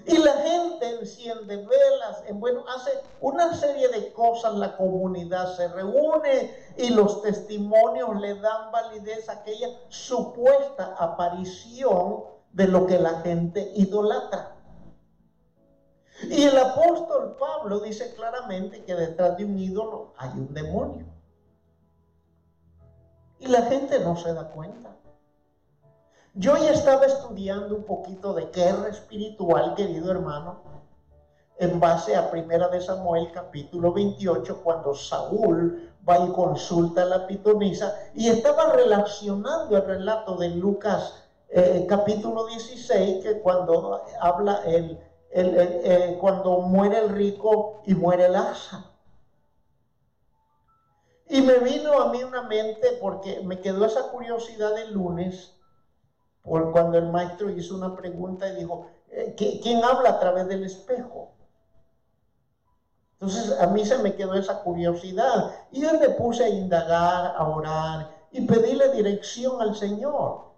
Y la gente enciende velas, bueno, hace una serie de cosas, la comunidad se reúne y los testimonios le dan validez a aquella supuesta aparición de lo que la gente idolatra. Y el apóstol Pablo dice claramente que detrás de un ídolo hay un demonio. Y la gente no se da cuenta. Yo ya estaba estudiando un poquito de guerra espiritual, querido hermano, en base a Primera de Samuel capítulo 28, cuando Saúl va y consulta a la pitonisa y estaba relacionando el relato de Lucas eh, capítulo 16, que cuando habla el, eh, cuando muere el rico y muere el asa. Y me vino a mí una mente porque me quedó esa curiosidad el lunes por cuando el maestro hizo una pregunta y dijo, eh, ¿quién habla a través del espejo? Entonces a mí se me quedó esa curiosidad y yo me puse a indagar, a orar y pedirle dirección al Señor.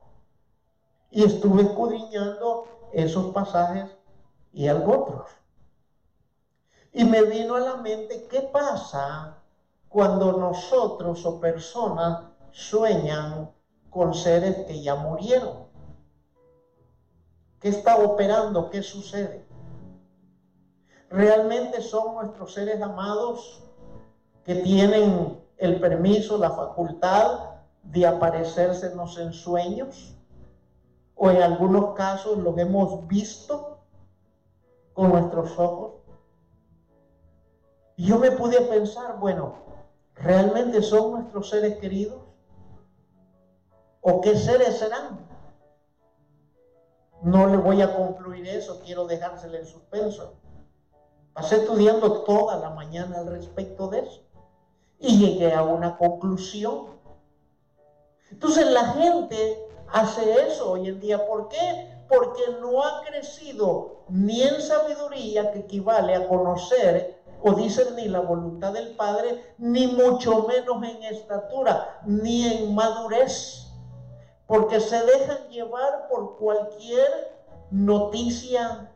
Y estuve escudriñando esos pasajes y algo otros. Y me vino a la mente qué pasa cuando nosotros o personas sueñan con seres que ya murieron. ¿Qué está operando? ¿Qué sucede? ¿Realmente son nuestros seres amados que tienen el permiso, la facultad de aparecérsenos en sueños? ¿O en algunos casos los hemos visto con nuestros ojos? Y yo me pude pensar, bueno, ¿realmente son nuestros seres queridos? ¿O qué seres serán? no le voy a concluir eso, quiero dejárselo en suspenso. Pasé estudiando toda la mañana al respecto de eso y llegué a una conclusión. Entonces la gente hace eso hoy en día. ¿Por qué? Porque no ha crecido ni en sabiduría, que equivale a conocer o discernir la voluntad del Padre, ni mucho menos en estatura, ni en madurez, porque se dejan llevar por cualquier noticia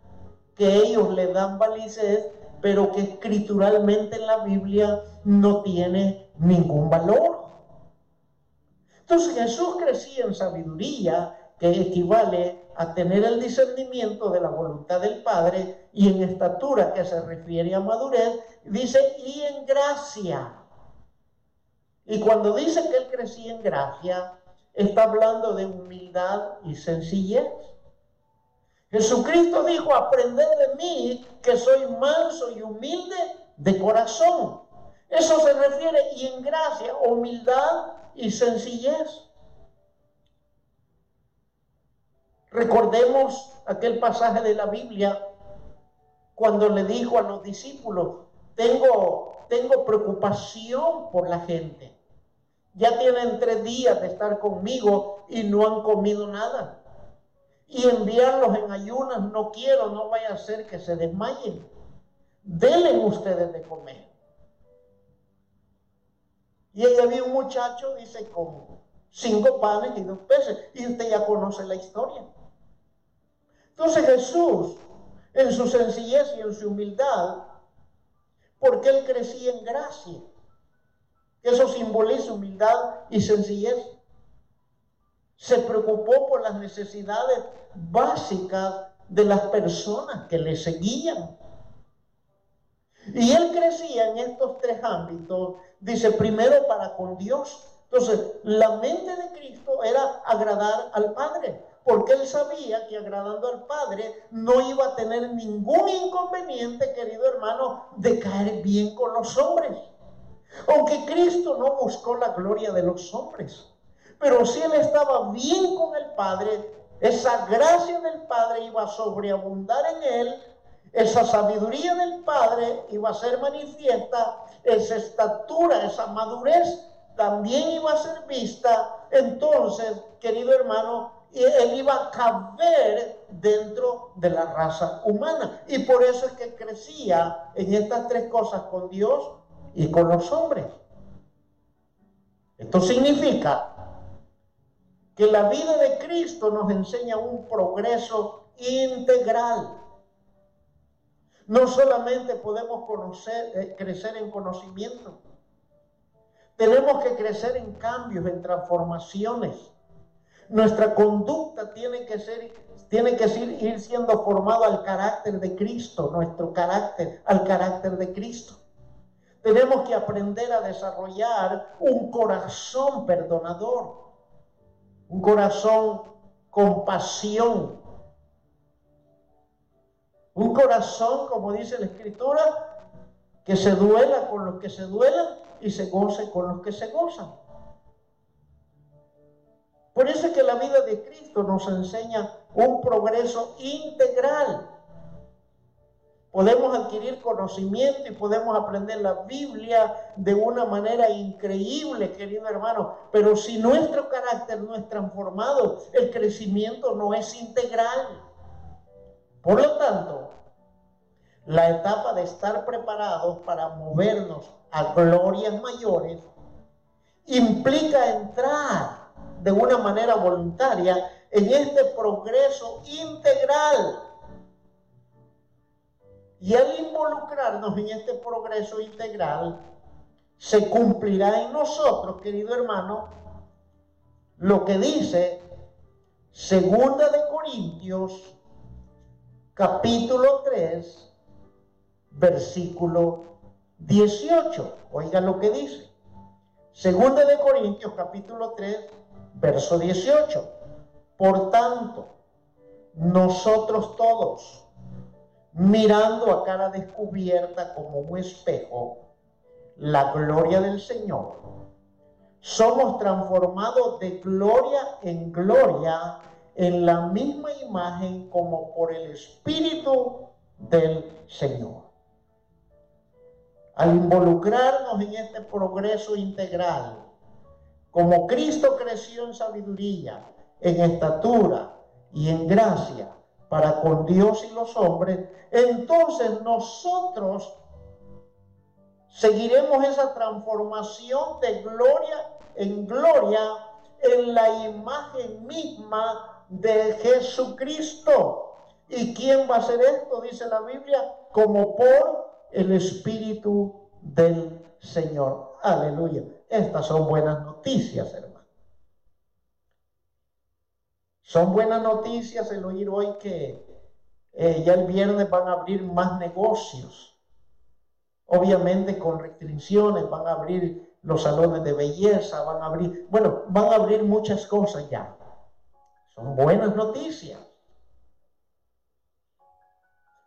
que ellos le dan validez, pero que escrituralmente en la Biblia no tiene ningún valor. Entonces Jesús crecía en sabiduría, que equivale a tener el discernimiento de la voluntad del Padre y en estatura que se refiere a madurez, dice y en gracia. Y cuando dice que él crecía en gracia, está hablando de humildad y sencillez. Jesucristo dijo, aprended de mí que soy manso y humilde de corazón. Eso se refiere y en gracia, humildad y sencillez. Recordemos aquel pasaje de la Biblia cuando le dijo a los discípulos, tengo, tengo preocupación por la gente. Ya tienen tres días de estar conmigo y no han comido nada. Y enviarlos en ayunas no quiero, no vaya a ser que se desmayen. Denle ustedes de comer. Y ahí había un muchacho, dice, con cinco panes y dos peces. Y usted ya conoce la historia. Entonces Jesús, en su sencillez y en su humildad, porque él crecía en gracia, eso simboliza humildad y sencillez, se preocupó por las necesidades básicas de las personas que le seguían. Y él crecía en estos tres ámbitos, dice, primero para con Dios. Entonces, la mente de Cristo era agradar al Padre porque él sabía que agradando al Padre no iba a tener ningún inconveniente, querido hermano, de caer bien con los hombres. Aunque Cristo no buscó la gloria de los hombres, pero si él estaba bien con el Padre, esa gracia del Padre iba a sobreabundar en él, esa sabiduría del Padre iba a ser manifiesta, esa estatura, esa madurez también iba a ser vista. Entonces, querido hermano, él iba a caber dentro de la raza humana. Y por eso es que crecía en estas tres cosas con Dios y con los hombres. Esto significa que la vida de Cristo nos enseña un progreso integral. No solamente podemos conocer, eh, crecer en conocimiento, tenemos que crecer en cambios, en transformaciones nuestra conducta tiene que ser, tiene que ir siendo formado al carácter de Cristo, nuestro carácter, al carácter de Cristo. Tenemos que aprender a desarrollar un corazón perdonador, un corazón con pasión, un corazón, como dice la Escritura, que se duela con los que se duelan y se goce con los que se gozan. Por eso es que la vida de Cristo nos enseña un progreso integral. Podemos adquirir conocimiento y podemos aprender la Biblia de una manera increíble, querido hermano, pero si nuestro carácter no es transformado, el crecimiento no es integral. Por lo tanto, la etapa de estar preparados para movernos a glorias mayores implica entrar de una manera voluntaria en este progreso integral. Y al involucrarnos en este progreso integral, se cumplirá en nosotros, querido hermano, lo que dice Segunda de Corintios, capítulo 3, versículo 18. Oiga lo que dice. Segunda de Corintios, capítulo 3, Verso 18. Por tanto, nosotros todos, mirando a cara descubierta como un espejo, la gloria del Señor, somos transformados de gloria en gloria en la misma imagen como por el Espíritu del Señor. Al involucrarnos en este progreso integral, como Cristo creció en sabiduría, en estatura y en gracia para con Dios y los hombres, entonces nosotros seguiremos esa transformación de gloria en gloria en la imagen misma de Jesucristo. ¿Y quién va a hacer esto? Dice la Biblia, como por el Espíritu del Señor. Aleluya. Estas son buenas noticias, hermano. Son buenas noticias el oír hoy que eh, ya el viernes van a abrir más negocios. Obviamente con restricciones, van a abrir los salones de belleza, van a abrir, bueno, van a abrir muchas cosas ya. Son buenas noticias.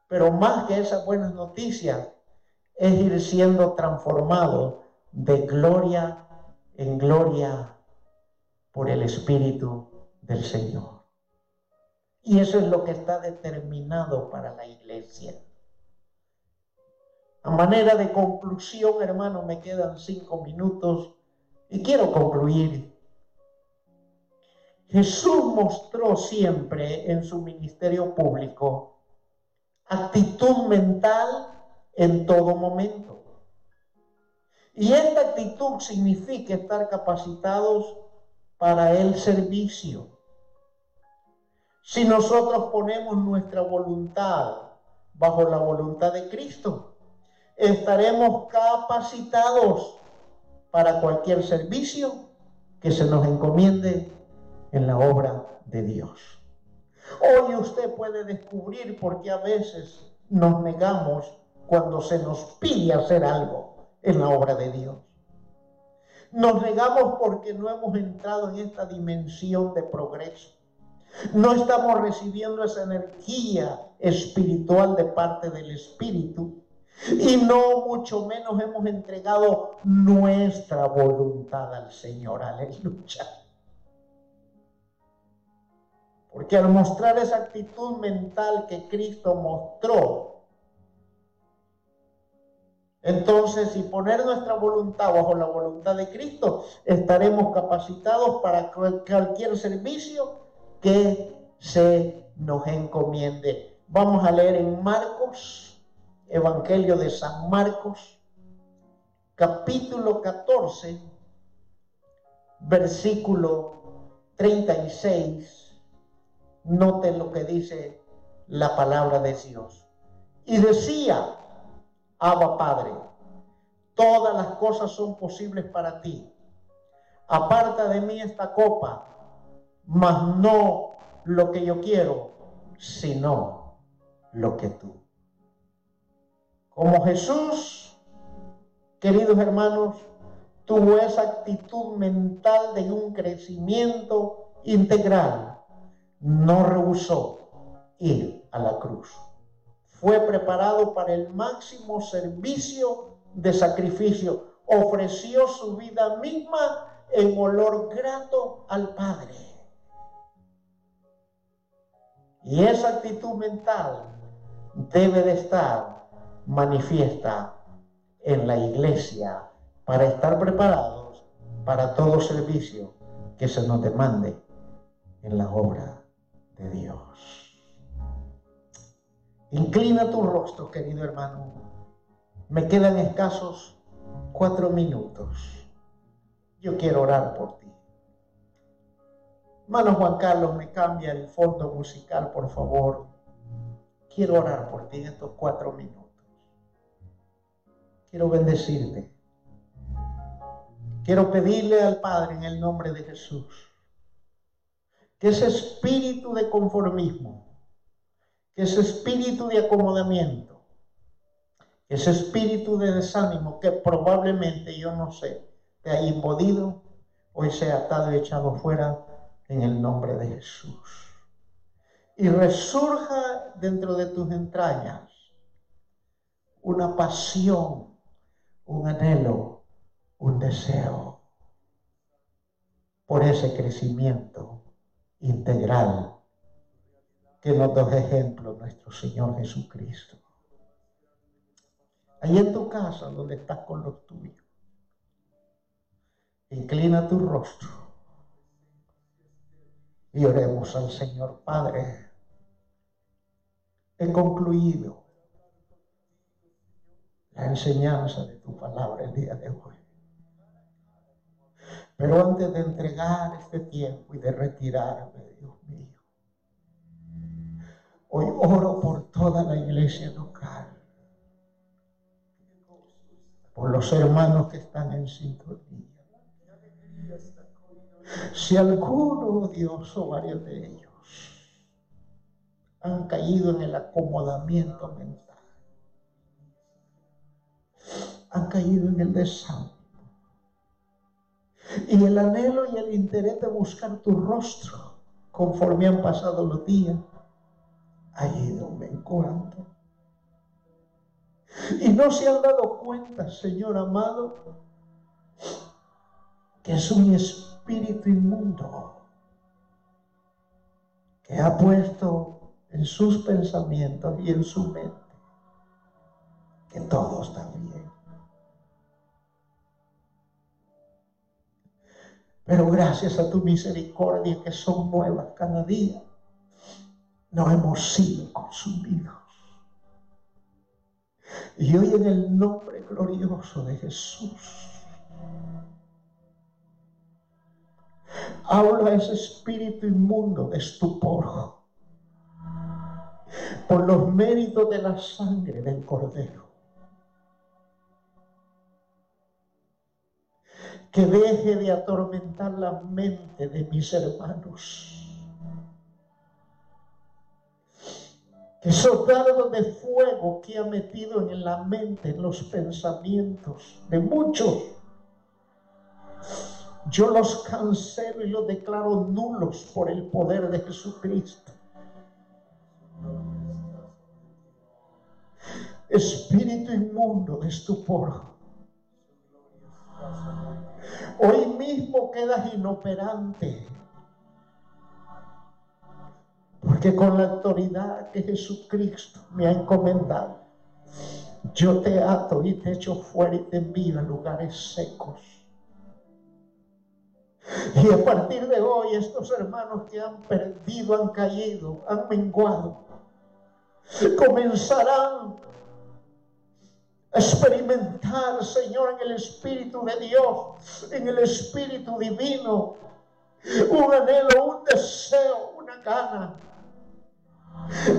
Pero más que esas buenas noticias, es ir siendo transformado de gloria en gloria por el Espíritu del Señor. Y eso es lo que está determinado para la iglesia. A manera de conclusión, hermano, me quedan cinco minutos y quiero concluir. Jesús mostró siempre en su ministerio público actitud mental en todo momento. Y esta actitud significa estar capacitados para el servicio. Si nosotros ponemos nuestra voluntad bajo la voluntad de Cristo, estaremos capacitados para cualquier servicio que se nos encomiende en la obra de Dios. Hoy usted puede descubrir por qué a veces nos negamos cuando se nos pide hacer algo en la obra de Dios. Nos negamos porque no hemos entrado en esta dimensión de progreso. No estamos recibiendo esa energía espiritual de parte del Espíritu y no mucho menos hemos entregado nuestra voluntad al Señor. Aleluya. Porque al mostrar esa actitud mental que Cristo mostró, entonces, si poner nuestra voluntad bajo la voluntad de Cristo, estaremos capacitados para cualquier servicio que se nos encomiende. Vamos a leer en Marcos, Evangelio de San Marcos, capítulo 14, versículo 36. Noten lo que dice la palabra de Dios. Y decía, Abba Padre, todas las cosas son posibles para ti. Aparta de mí esta copa, mas no lo que yo quiero, sino lo que tú. Como Jesús, queridos hermanos, tuvo esa actitud mental de un crecimiento integral, no rehusó ir a la cruz fue preparado para el máximo servicio de sacrificio. Ofreció su vida misma en olor grato al Padre. Y esa actitud mental debe de estar manifiesta en la iglesia para estar preparados para todo servicio que se nos demande en la obra Dios. Inclina tu rostro, querido hermano. Me quedan escasos cuatro minutos. Yo quiero orar por ti. Hermano Juan Carlos, me cambia el fondo musical, por favor. Quiero orar por ti en estos cuatro minutos. Quiero bendecirte. Quiero pedirle al Padre en el nombre de Jesús que ese espíritu de conformismo ese espíritu de acomodamiento, ese espíritu de desánimo que probablemente, yo no sé, te ha impodido, hoy sea atado y echado fuera en el nombre de Jesús. Y resurja dentro de tus entrañas una pasión, un anhelo, un deseo por ese crecimiento integral que nos da ejemplo nuestro Señor Jesucristo. Ahí en tu casa donde estás con los tuyos. Inclina tu rostro y oremos al Señor Padre. He concluido la enseñanza de tu palabra el día de hoy. Pero antes de entregar este tiempo y de retirarme, Dios mío, hoy oro por toda la iglesia local, por los hermanos que están en sintonía. Si alguno, Dios, o varios de ellos han caído en el acomodamiento mental, han caído en el desánimo, y el anhelo y el interés de buscar tu rostro conforme han pasado los días ha ido menguando. Y no se han dado cuenta, Señor amado, que es un espíritu inmundo que ha puesto en sus pensamientos y en su mente que todo está bien. Pero gracias a tu misericordia que son nuevas cada día, no hemos sido consumidos. Y hoy en el nombre glorioso de Jesús, hablo a ese espíritu inmundo de estupor por los méritos de la sangre del Cordero. Que deje de atormentar la mente de mis hermanos. Que esos de fuego que ha metido en la mente, en los pensamientos de muchos, yo los cancelo y los declaro nulos por el poder de Jesucristo. Espíritu inmundo de estupor Hoy mismo quedas inoperante. Porque con la autoridad que Jesucristo me ha encomendado, yo te ato y te echo fuera y te envío a lugares secos. Y a partir de hoy estos hermanos que han perdido, han caído, han menguado, comenzarán experimentar, Señor, en el Espíritu de Dios, en el Espíritu Divino, un anhelo, un deseo, una gana.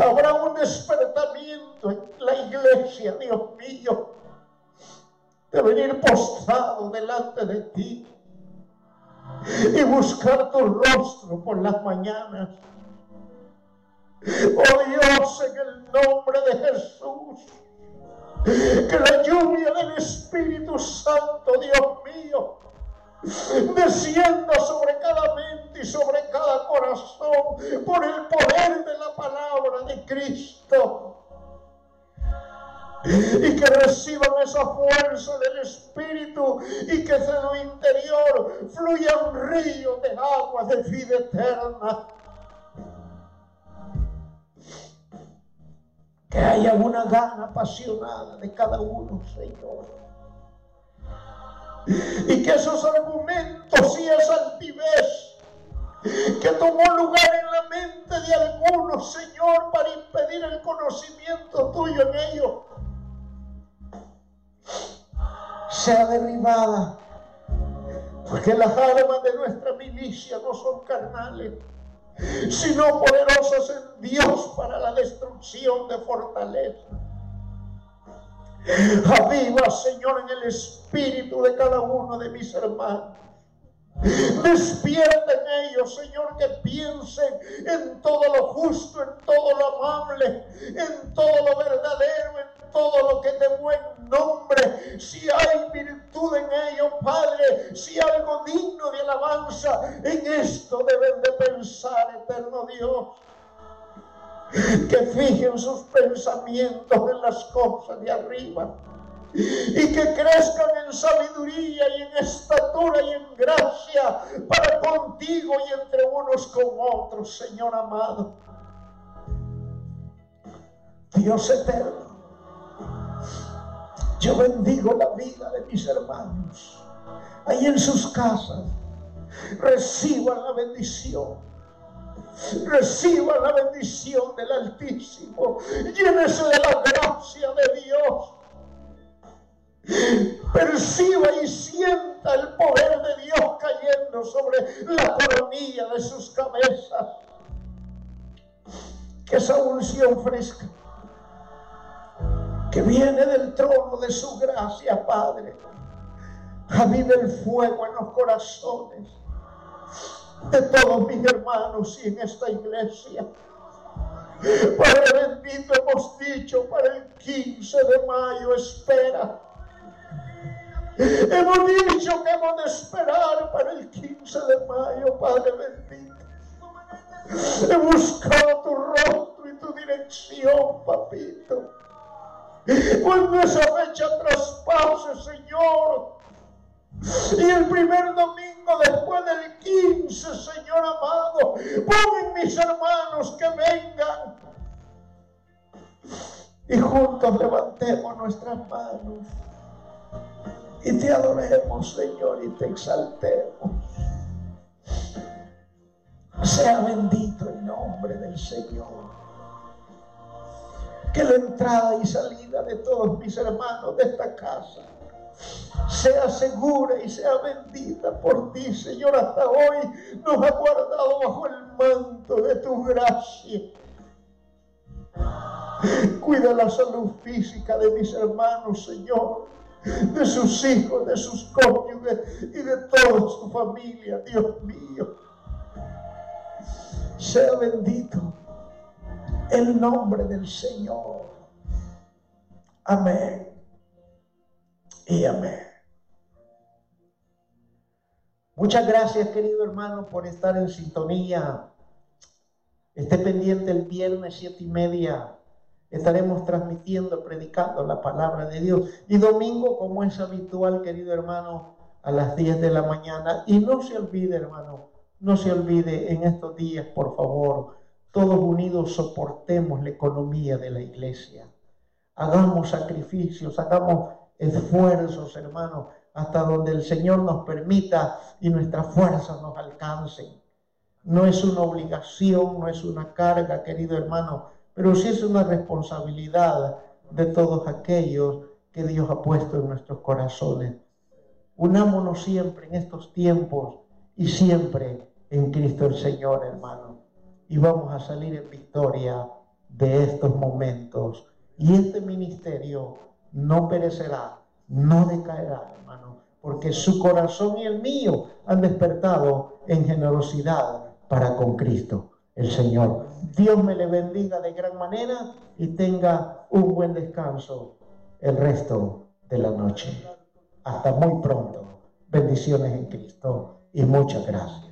Habrá un despertamiento en la iglesia, Dios mío, de venir postrado delante de ti y buscar tu rostro por las mañanas. Oh Dios, en el nombre de Jesús que la lluvia del Espíritu Santo, Dios mío, descienda sobre cada mente y sobre cada corazón por el poder de la palabra de Cristo. Y que reciban esa fuerza del Espíritu y que de lo interior fluya un río de agua de vida eterna. Que haya una gana apasionada de cada uno, Señor. Y que esos argumentos y esa altivez que tomó lugar en la mente de algunos, Señor, para impedir el conocimiento tuyo en ellos, sea derribada. Porque las armas de nuestra milicia no son carnales sino poderosos en Dios para la destrucción de fortaleza. Aviva, Señor, en el espíritu de cada uno de mis hermanos. Despierta en ellos, Señor, que piensen en todo lo justo, en todo lo amable, en todo lo verdadero, en todo lo que de buen nombre. Si hay virtud en ellos, Padre, si algo digno de alabanza, en esto deben de pensar, eterno Dios. Que fijen sus pensamientos en las cosas de arriba y que crezcan en sabiduría y en estatura y en gracia para contigo y entre unos con otros, Señor amado. Dios eterno, yo bendigo la vida de mis hermanos. Ahí en sus casas, reciban la bendición. Reciban la bendición del Altísimo. Llénese de la gracia de Dios. Perciba y sienta el poder de Dios cayendo sobre la coronilla de sus cabezas. Que esa unción fresca que viene del trono de su gracia, Padre. Avive el fuego en los corazones de todos mis hermanos y en esta iglesia. Padre bendito, hemos dicho para el 15 de mayo, espera. Hemos dicho que hemos de esperar para el 15 de mayo, Padre bendito. He buscado tu rostro y tu dirección, papito. Cuando esa fecha traspase, Señor. Y el primer domingo después del 15, Señor amado, pongan mis hermanos que vengan. Y juntos levantemos nuestras manos. Y te adoremos, Señor, y te exaltemos. Sea bendito el nombre del Señor que la entrada y salida de todos mis hermanos de esta casa sea segura y sea bendita por ti, Señor. Hasta hoy nos ha guardado bajo el manto de tu gracia. Cuida la salud física de mis hermanos, Señor, de sus hijos, de sus cónyuges y de toda su familia, Dios mío. Sea bendito el nombre del Señor. Amén. Y amén. Muchas gracias, querido hermano, por estar en sintonía. Esté pendiente el viernes siete y media. Estaremos transmitiendo, predicando la palabra de Dios. Y domingo, como es habitual, querido hermano, a las 10 de la mañana. Y no se olvide, hermano, no se olvide en estos días, por favor, todos unidos soportemos la economía de la iglesia. Hagamos sacrificios, hagamos esfuerzos, hermanos, hasta donde el Señor nos permita y nuestras fuerzas nos alcancen. No es una obligación, no es una carga, querido hermano, pero sí es una responsabilidad de todos aquellos que Dios ha puesto en nuestros corazones. Unámonos siempre en estos tiempos y siempre en Cristo el Señor, hermano y vamos a salir en victoria de estos momentos. Y este ministerio no perecerá, no decaerá, hermano, porque su corazón y el mío han despertado en generosidad para con Cristo, el Señor. Dios me le bendiga de gran manera y tenga un buen descanso el resto de la noche. Hasta muy pronto. Bendiciones en Cristo y muchas gracias.